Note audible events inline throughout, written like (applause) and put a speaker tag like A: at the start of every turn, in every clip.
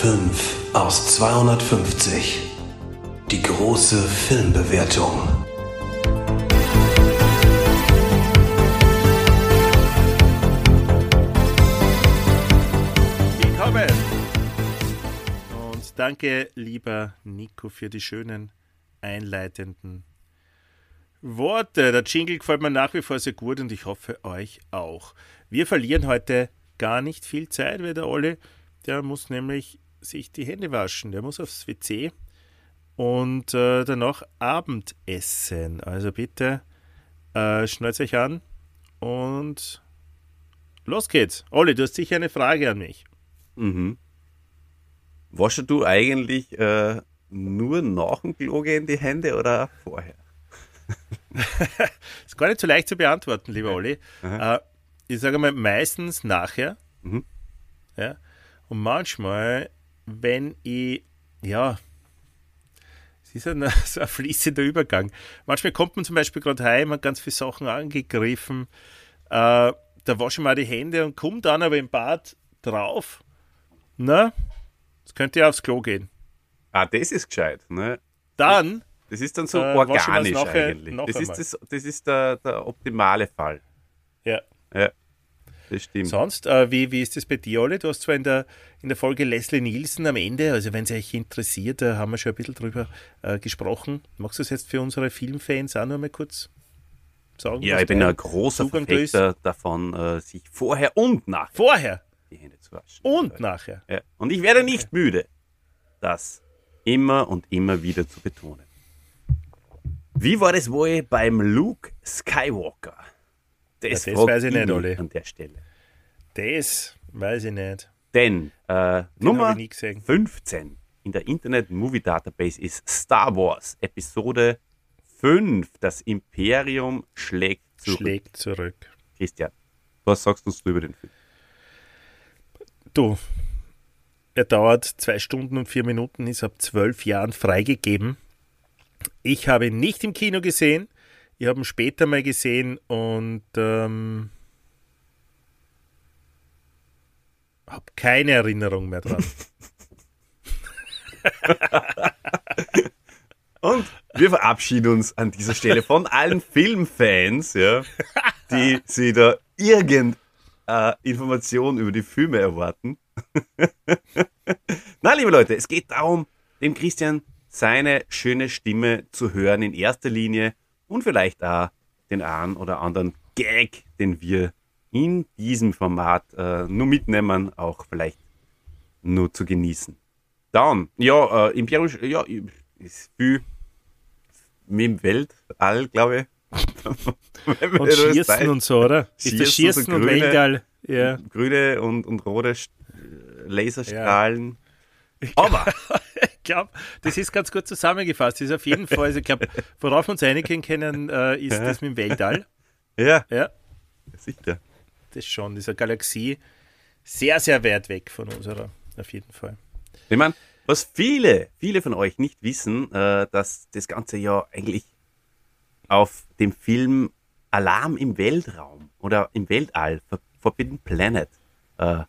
A: 5 aus 250. Die große Filmbewertung.
B: Willkommen! Und danke, lieber Nico, für die schönen einleitenden Worte. Der Jingle gefällt mir nach wie vor sehr gut und ich hoffe euch auch. Wir verlieren heute gar nicht viel Zeit, weil der Olli, der muss nämlich sich die Hände waschen, der muss aufs WC und äh, danach Abendessen. Also bitte äh, schnallt euch an und los geht's. Olli, du hast sicher eine Frage an mich.
C: Mhm. Waschst du eigentlich äh, nur nach dem Klo gehen die Hände oder vorher? (laughs)
B: ist gar nicht so leicht zu beantworten, lieber Olli. Äh, ich sage mal meistens nachher.
C: Mhm.
B: Ja. Und manchmal, wenn ich, ja, es ist ein, (laughs) so ein fließender Übergang. Manchmal kommt man zum Beispiel gerade heim, hat ganz viele Sachen angegriffen. Äh, da wasche ich mal die Hände und komme dann aber im Bad drauf. Na, es könnte ja aufs Klo gehen.
C: Ah, das ist gescheit. Ne?
B: Dann,
C: Das ist dann so
B: Äh,
C: organisch
B: nachher
C: eigentlich.
B: noch
C: das, ist das, das ist der, der optimale Fall.
B: ja.
C: Ja, das stimmt.
B: Sonst, äh, wie, wie ist das bei dir, Olli? Du hast zwar in der, in der Folge Leslie Nielsen am Ende, also wenn es euch interessiert, da haben wir schon ein bisschen drüber äh, gesprochen. Magst du es jetzt für unsere Filmfans auch noch mal kurz sagen?
C: Ja, ich bin ein großer
B: Zugang ist?
C: Verfechter davon, äh, sich vorher und nachher
B: Vorher
C: die Hände zu waschen.
B: und nachher.
C: Ja. Und ich werde nicht müde, das immer und immer wieder zu betonen. Wie war das wohl beim Luke Skywalker?
B: das
C: fragt
B: weiß ich nicht, Olli.
C: An der Stelle.
B: Das weiß ich nicht.
C: Denn äh, Nummer
B: ich nie gesehen.
C: 15 in der Internet Movie Database ist Star Wars Episode 5. Das Imperium schlägt zurück.
B: Schlägt zurück.
C: Christian, was sagst du über den Film?
B: Du, er dauert zwei Stunden und vier Minuten, ist ab zwölf Jahren freigegeben. Ich habe ihn nicht im Kino gesehen. Ich habe ihn später mal gesehen und ähm, habe keine Erinnerung mehr dran. (laughs)
C: Und wir verabschieden uns an dieser Stelle von allen Filmfans, ja, die sie da irgendeine äh, Information über die Filme erwarten. (laughs) Na, liebe Leute, es geht darum, dem Christian seine schöne Stimme zu hören in erster Linie und vielleicht auch den einen oder anderen Gag, den wir in diesem Format äh, nur mitnehmen, auch vielleicht nur zu genießen. Dann, ja, äh, Imperium, ja, ist viel mit dem Weltall, glaube ich. (laughs)
B: Und Schießen und so, oder? Ist das
C: Schießen, so
B: Schießen und
C: grüne-
B: Weltall? Ja.
C: Grüne und, und rote St- Laserstrahlen. Aber, (laughs)
B: Ich glaube, das ist ganz gut zusammengefasst. Das ist auf jeden Fall, also ich glaube, worauf wir uns einigen können, äh, ist
C: Ja.
B: das mit dem Weltall.
C: ja,
B: Ja,
C: sicher.
B: Das schon. Diese Galaxie sehr, sehr weit weg von unserer, auf jeden Fall.
C: Ich meine, was viele, viele von euch nicht wissen, äh, dass das Ganze ja eigentlich auf dem Film Alarm im Weltraum oder im Weltall, For- Forbidden Planet, äh,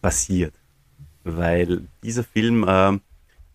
C: basiert. Weil dieser Film ähm,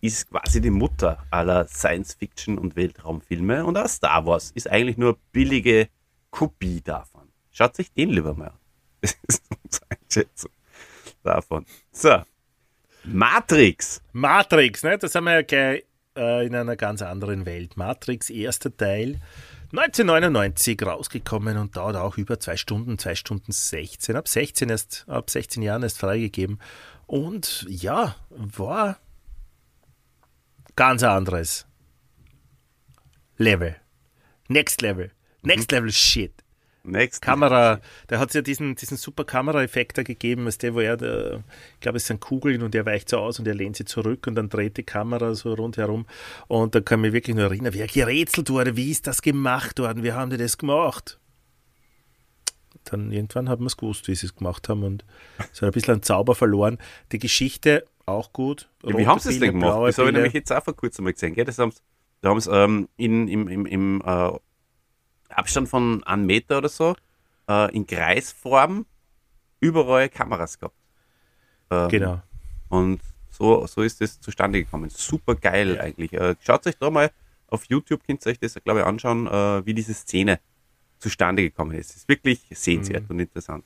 C: ist quasi die Mutter aller Science-Fiction- und Weltraumfilme und auch Star Wars ist eigentlich nur billige Kopie davon. Schaut sich den lieber mal an. (laughs) Das ist unsere Einschätzung davon. So, Matrix.
B: Matrix, ne? da sind wir ja gleich äh, in einer ganz anderen Welt. Matrix, erster Teil, 1999 rausgekommen und dauert auch über zwei Stunden, zwei Stunden 16. Ab 16 erst, ab 16 Jahren erst freigegeben. Und ja, war ganz anderes Level. Next Level. Next Level Shit.
C: Next.
B: Kamera, da hat es ja diesen, diesen super Kameraeffekt da gegeben, als der, wo er, der, ich glaube, es sind Kugeln und er weicht so aus und er lehnt sie zurück und dann dreht die Kamera so rundherum. Und da kann ich mich wirklich nur erinnern, wie er gerätselt wurde, wie ist das gemacht worden, wie haben die das gemacht? Dann irgendwann hat man es gewusst, wie sie es gemacht haben und so ein bisschen einen Zauber verloren. Die Geschichte auch gut.
C: Ja, wie haben sie es denn gemacht? Das habe ich nämlich jetzt auch vor kurzem mal gesehen. Gell? Das da haben sie ähm, in, im, im, im äh, Abstand von einem Meter oder so äh, in Kreisform überall Kameras gehabt. Ähm,
B: Genau.
C: Und so, so ist es zustande gekommen. Super geil eigentlich. Äh, schaut euch da mal auf YouTube, könnt ihr euch das, glaube ich, anschauen, äh, wie diese Szene zustande gekommen ist. Es ist wirklich sehenswert
B: Mhm.
C: und interessant.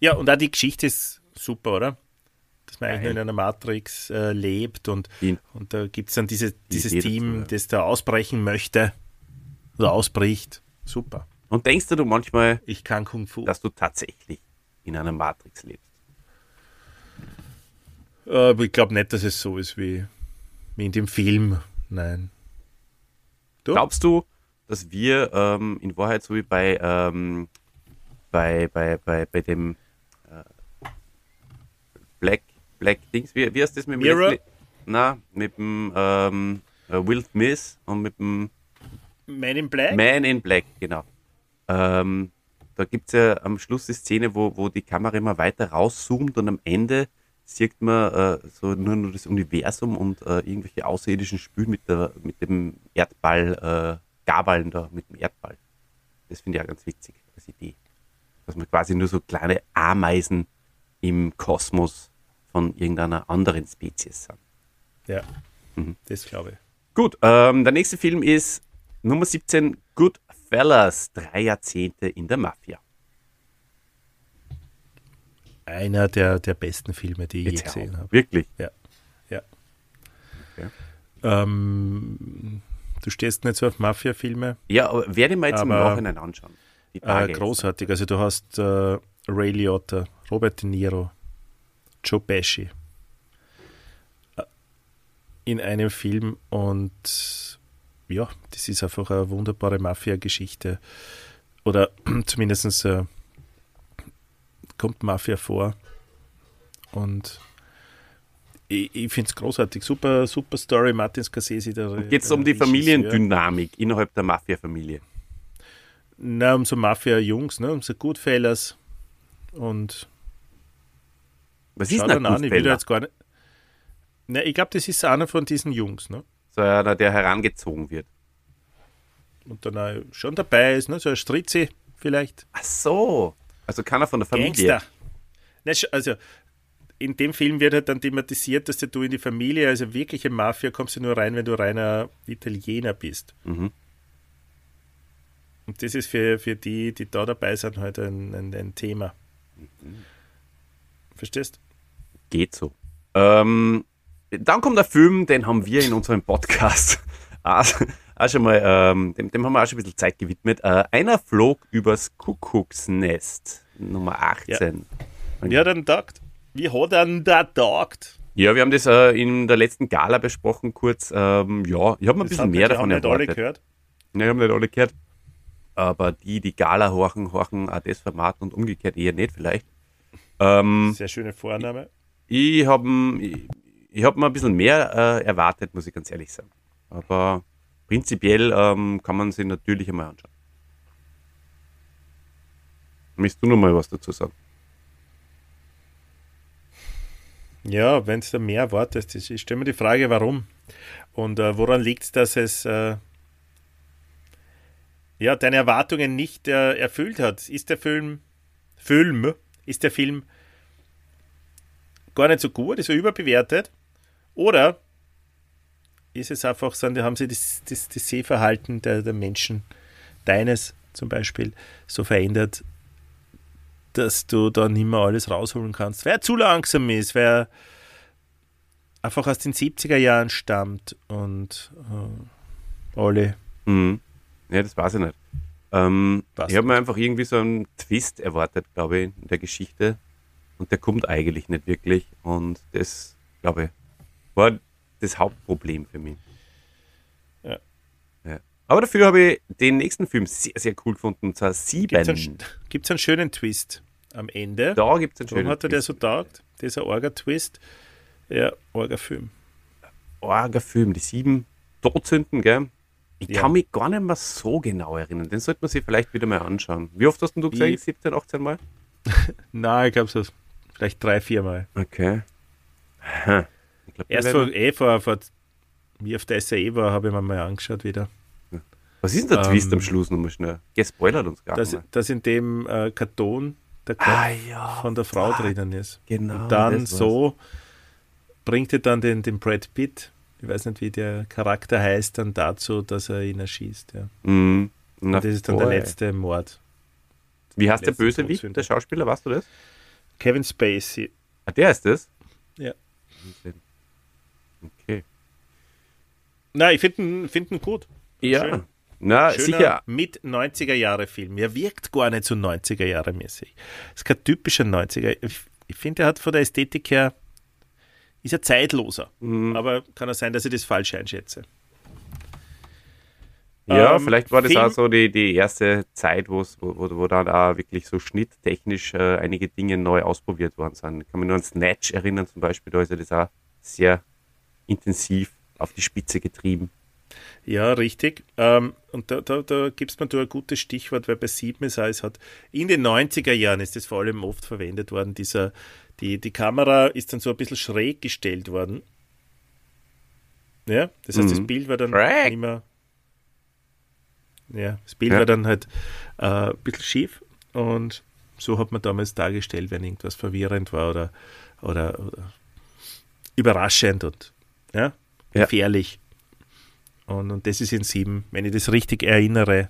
B: Ja, und auch die Geschichte ist super, oder? Dass man eigentlich nur in einer Matrix äh, lebt und, und da gibt es dann diese, dieses Team, das da ausbrechen möchte oder ausbricht. Super.
C: Und denkst du manchmal,
B: Ich kann Kung Fu.
C: dass du tatsächlich in einer Matrix lebst?
B: Äh, Aber ich glaube nicht, dass es so ist wie, wie in dem Film. Nein. Du?
C: Glaubst du, dass wir ähm, in Wahrheit so wie bei, ähm, bei, bei, bei, bei dem äh, Black, Black Dings, wie, wie heißt das mit dem
B: Mirror?
C: Leslie? Na, mit dem ähm, äh, Will Smith und mit dem
B: Man in Black?
C: Man in Black, genau. Ähm, da gibt es ja am Schluss die Szene, wo, wo die Kamera immer weiter rauszoomt und am Ende sieht man äh, so nur, nur das Universum und äh, irgendwelche Außerirdischen spielen mit, der, mit dem Erdball, äh, Gaballen da, mit dem Erdball. Das finde ich auch ganz witzig als Idee. Dass man quasi nur so kleine Ameisen im Kosmos von irgendeiner anderen Spezies sind.
B: Ja,
C: Mhm.
B: das glaube ich.
C: Gut, ähm, der nächste Film ist Nummer 17, Goodfellas, drei Jahrzehnte in der Mafia.
B: Einer der, der besten Filme, die ich je
C: Jetzt
B: gesehen habe.
C: Wirklich.
B: Ja. ja.
C: Okay.
B: Ähm, du stehst nicht so auf Mafia-Filme.
C: Ja, aber werde ich mir jetzt im Nachhinein anschauen.
B: Äh, großartig. Also du hast äh, Ray Liotta, Robert De Niro, Joe Pesci äh, in einem Film und ja, das ist einfach eine wunderbare Mafia-Geschichte. Oder (clears throat) zumindest äh, kommt Mafia vor. Und ich, ich finde es großartig. Super, super Story. Martin Scorsese. Der,
C: Geht es um die
B: Regisseur.
C: Familiendynamik innerhalb der Mafia-Familie?
B: Na, um so Mafia-Jungs, ne? um so Goodfellas. Und
C: Was ist denn ein
B: an, ich will da
C: Goodfella?
B: jetzt gar nicht. Na, ich glaube, das ist einer von diesen Jungs, ne?
C: So einer, der herangezogen wird.
B: Und dann schon dabei ist, ne? So ein Stritzi vielleicht.
C: Ach so. Also keiner von der Familie.
B: Gangster. Nicht, sch- also, in dem Film wird halt dann thematisiert, dass du in die Familie, also wirkliche Mafia, kommst du nur rein, wenn du reiner Italiener bist.
C: Mhm.
B: Und das ist für, für die, die da dabei sind, halt ein, ein, ein Thema.
C: Mhm.
B: Verstehst?
C: Geht so. Ähm, dann kommt der Film, den haben wir in unserem Podcast (laughs) auch, auch schon mal, ähm, dem, dem haben wir auch schon ein bisschen Zeit gewidmet. Äh, einer flog übers Kuckucksnest, Nummer 18.
B: Wie hat er denn taugt? Wie hat er denn da taugt?
C: Ja, wir haben das äh, in der letzten Gala besprochen, kurz. Ähm, ja, ich habe mir ein bisschen mehr davon
B: haben nicht alle
C: erwartet.
B: gehört.
C: Nein, haben nicht alle gehört. Aber die, die Gala horchen, horchen auch das Format und umgekehrt eher nicht vielleicht. Ähm,
B: Sehr schöne Vorname.
C: ich habe ich, ich hab mir ein bisschen mehr äh, erwartet, muss ich ganz ehrlich sagen. Aber prinzipiell ähm, kann man sich natürlich einmal anschauen. Möchtest du noch mal was dazu sagen?
B: Ja, wenn es da mehr erwartest, ich, ich stelle mir die Frage, warum? Und äh, woran liegt es, dass es äh, ja, deine Erwartungen nicht äh, erfüllt hat? Ist der Film, Film, ist der Film gar nicht so gut, ist er überbewertet? Oder ist es einfach, sind, haben sie das, das, das Sehverhalten der, der Menschen, deines zum Beispiel, so verändert, dass du da nicht mehr alles rausholen kannst, weil er zu langsam ist, weil er einfach aus den 70er Jahren stammt und äh, alle.
C: Mhm. Ja, das weiß ich nicht. Ähm, ich habe mir einfach irgendwie so einen Twist erwartet, glaube ich, in der Geschichte. Und der kommt eigentlich nicht wirklich. Und das, glaube ich, war das Hauptproblem für mich.
B: Ja.
C: ja. Aber dafür habe ich den nächsten Film sehr, sehr cool gefunden. Und zwar Sieben.
B: Gibt es einen, gibt's einen schönen Twist am Ende?
C: Da gibt es einen
B: Warum
C: schönen
B: hat er der so taugt? Dieser Orga-Twist. Ja, Orga-Film.
C: Orga-Film, die sieben Todsünden, gell? Ich
B: Ja.
C: kann mich gar nicht mehr so genau erinnern. Den sollte man sich vielleicht wieder mal anschauen. Wie oft hast du
B: Wie-
C: gesagt? 17, 18 Mal? (laughs)
B: Nein, ich glaube so vielleicht drei, vier Mal.
C: Okay. Aha. Glaub,
B: Erst vor, eh, vor, vor, wie auf der SAE war, habe ich mir mal angeschaut wieder.
C: Was ist denn der
B: Ähm,
C: Twist am Schluss nochmal schnell? Gespoilert uns gar nicht.
B: dass in dem äh, Karton der Kopf
C: Ah ja.
B: von der Frau
C: fuck.
B: drinnen ist.
C: Genau.
B: Und dann so bringt er dann den, den Brad Pitt, ich weiß nicht, wie der Charakter heißt, dann dazu, dass er ihn erschießt. Ja.
C: Mhm. Na,
B: Und das ist dann
C: voll.
B: der letzte Mord.
C: Wie heißt der Bösewicht, der Schauspieler, weißt du das?
B: Kevin Spacey.
C: Ah, der ist das?
B: Ja.
C: Okay.
B: Na, ich finde ihn, find gut.
C: Ja.
B: Schön.
C: Na,
B: Schöner
C: sicher.
B: mit 90er Jahre Film. Er wirkt gar nicht so 90er Jahre mäßig. Ist kein typischer 90er. Ich, ich finde, er hat von der Ästhetik her ist er zeitloser.
C: Mhm.
B: Aber kann auch sein, dass ich das falsch einschätze.
C: Ja,
B: Ähm,
C: vielleicht war das
B: Film-
C: auch so die, die erste Zeit, wo, wo dann auch wirklich so schnitttechnisch äh, einige Dinge neu ausprobiert worden sind. Ich kann mich nur an Snatch erinnern zum Beispiel, da ist ja das auch sehr intensiv auf die Spitze getrieben.
B: Ja, richtig. Ähm, und da, da, da gibst mir du ein gutes Stichwort, weil bei Sieben es heißt, hat in den 90er Jahren ist das vor allem oft verwendet worden. Dieser, die, die Kamera ist dann so ein bisschen schräg gestellt worden. Ja, das heißt, das
C: Mhm.
B: Bild war dann
C: Schräg.
B: mehr. Ja, das Bild
C: Ja.
B: war dann halt äh, ein bisschen schief und so hat man damals dargestellt, wenn irgendwas verwirrend war oder, oder, oder überraschend und ja,
C: Ja.
B: gefährlich. Und, und das ist in sieben, wenn ich das richtig erinnere,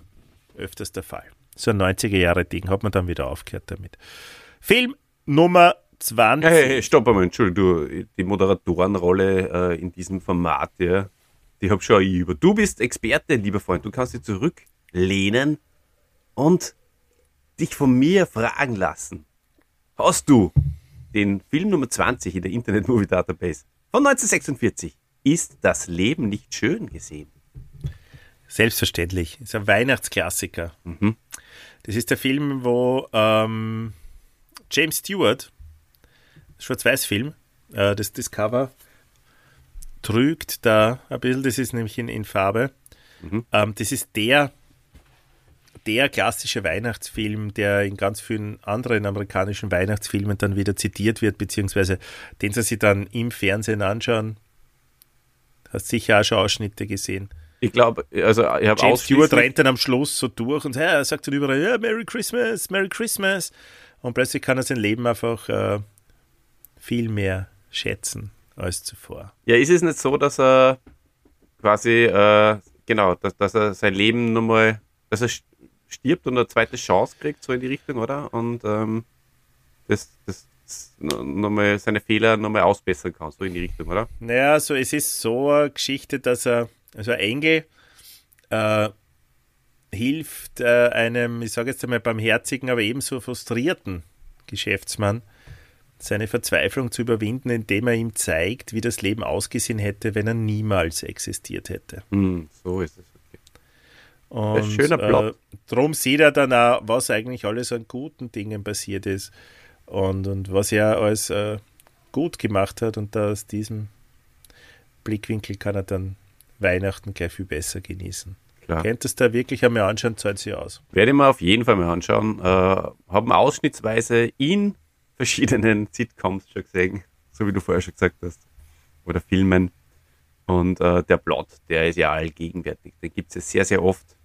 B: öfters der Fall. So ein 90er-Jahre-Ding, hat man dann wieder aufgehört damit. Film Nummer 20.
C: Hey, hey, stopp einmal, Entschuldigung, du, die Moderatorenrolle äh, in diesem Format, ja, die hab schon ich über. Du bist Experte, lieber Freund, du kannst dich zurücklehnen und dich von mir fragen lassen. Hast du den Film Nummer 20 in der Internet Movie Database von 1946 Ist das Leben nicht schön gesehen?
B: Selbstverständlich. Ist ein Weihnachtsklassiker.
C: Mhm.
B: Das ist der Film, wo ähm, James Stewart, Schwarz-Weiß-Film, äh, das, das Cover trügt da ein bisschen, das ist nämlich in, in Farbe. Ähm, das ist der, der klassische Weihnachtsfilm, der in ganz vielen anderen amerikanischen Weihnachtsfilmen dann wieder zitiert wird, beziehungsweise den sie sich dann im Fernsehen anschauen. Hast sicher auch schon Ausschnitte gesehen.
C: Ich glaube, also ich habe
B: James Stewart rennt dann am Schluss so durch und ja, er sagt dann überall, ja, Merry Christmas, Merry Christmas. Und plötzlich kann er sein Leben einfach äh, viel mehr schätzen als zuvor.
C: Ja, ist es nicht so, dass er quasi, äh, genau, dass, dass er sein Leben nochmal, dass er stirbt und eine zweite Chance kriegt, so in die Richtung, oder? Und ähm, das, das, nochmal seine Fehler nochmal ausbessern kann, so in die Richtung, oder?
B: Naja, also es ist so eine Geschichte, dass er, also ein Engel äh, hilft äh, einem, ich sage jetzt einmal barmherzigen, aber ebenso frustrierten Geschäftsmann, seine Verzweiflung zu überwinden, indem er ihm zeigt, wie das Leben ausgesehen hätte, wenn er niemals existiert hätte.
C: Hm, so ist es.
B: Und
C: Ein schöner Plot.
B: Äh, drum sieht er dann auch, was eigentlich alles an guten Dingen passiert ist und, und was er als äh, gut gemacht hat. Und aus diesem Blickwinkel kann er dann Weihnachten gleich viel besser genießen.
C: Klar.
B: Könntest du da wirklich einmal anschauen, zahlt sich aus.
C: Werde ich mir auf jeden Fall mal anschauen. Äh, haben ausschnittsweise in verschiedenen (laughs) Sitcoms schon gesehen, so wie du vorher schon gesagt hast. Oder Filmen. Und äh, der Plot, der ist ja allgegenwärtig. Den gibt es ja sehr, sehr oft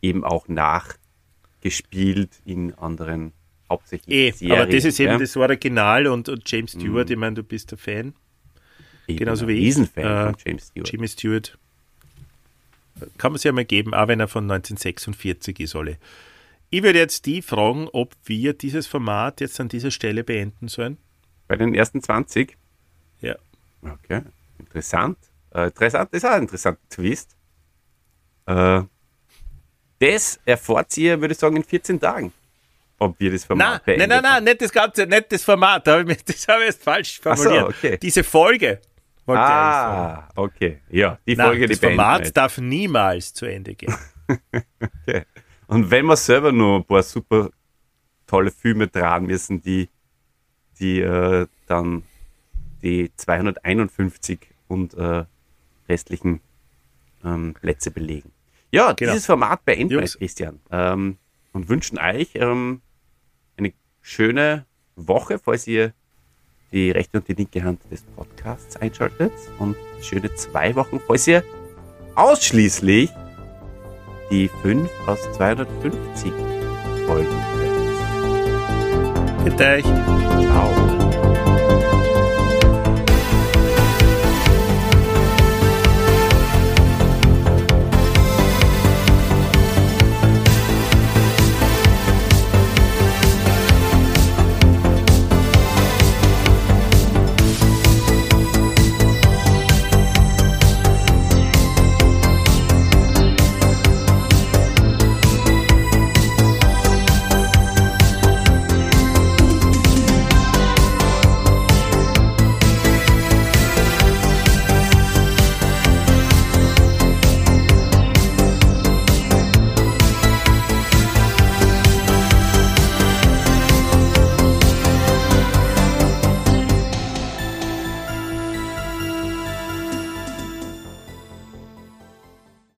C: eben auch nachgespielt in anderen, hauptsächlich
B: Eh,
C: Serien.
B: aber das ist eben
C: ja?
B: das Original und, und James
C: Mhm.
B: Stewart, ich meine, du bist der Fan.
C: Ich
B: genauso
C: bin ein
B: wie ich.
C: Riesenfan
B: Äh,
C: von James Stewart.
B: Jimmy Stewart. Kann man sich ja mal geben, auch wenn er von 1946 ist, alle. Ich würde jetzt die fragen, ob wir dieses Format jetzt an dieser Stelle beenden sollen.
C: Bei den ersten 20?
B: Ja.
C: Okay, interessant. Äh, interessant, das ist auch ein interessanter Twist. Äh, das erfahrt ihr, würde ich sagen, in 14 Tagen. Ob wir das
B: Nein,
C: Format
B: nein, nein, nein,
C: haben.
B: nicht das Ganze, nicht das Format. Da hab ich mich- (laughs) Das habe ich jetzt falsch
C: Ach so,
B: formuliert.
C: okay.
B: Diese Folge.
C: Ah, okay. Ja, die
B: Nein,
C: Folge,
B: das
C: die wir
B: Format
C: jetzt.
B: darf niemals zu Ende gehen. (laughs)
C: Okay. Und wenn wir selber noch ein paar super tolle Filme dran müssen, die, die äh, dann die 251 und äh, restlichen ähm, Plätze belegen. Ja,
B: Genau.
C: dieses Format beenden wir. Christian. Ähm, und wünschen euch ähm, eine schöne Woche, falls ihr die rechte und die linke Hand des Podcasts einschaltet. Und schöne zwei Wochen, falls ihr ausschließlich die 5 aus 250 Folgen hört.
B: Bitte euch.
C: Ciao.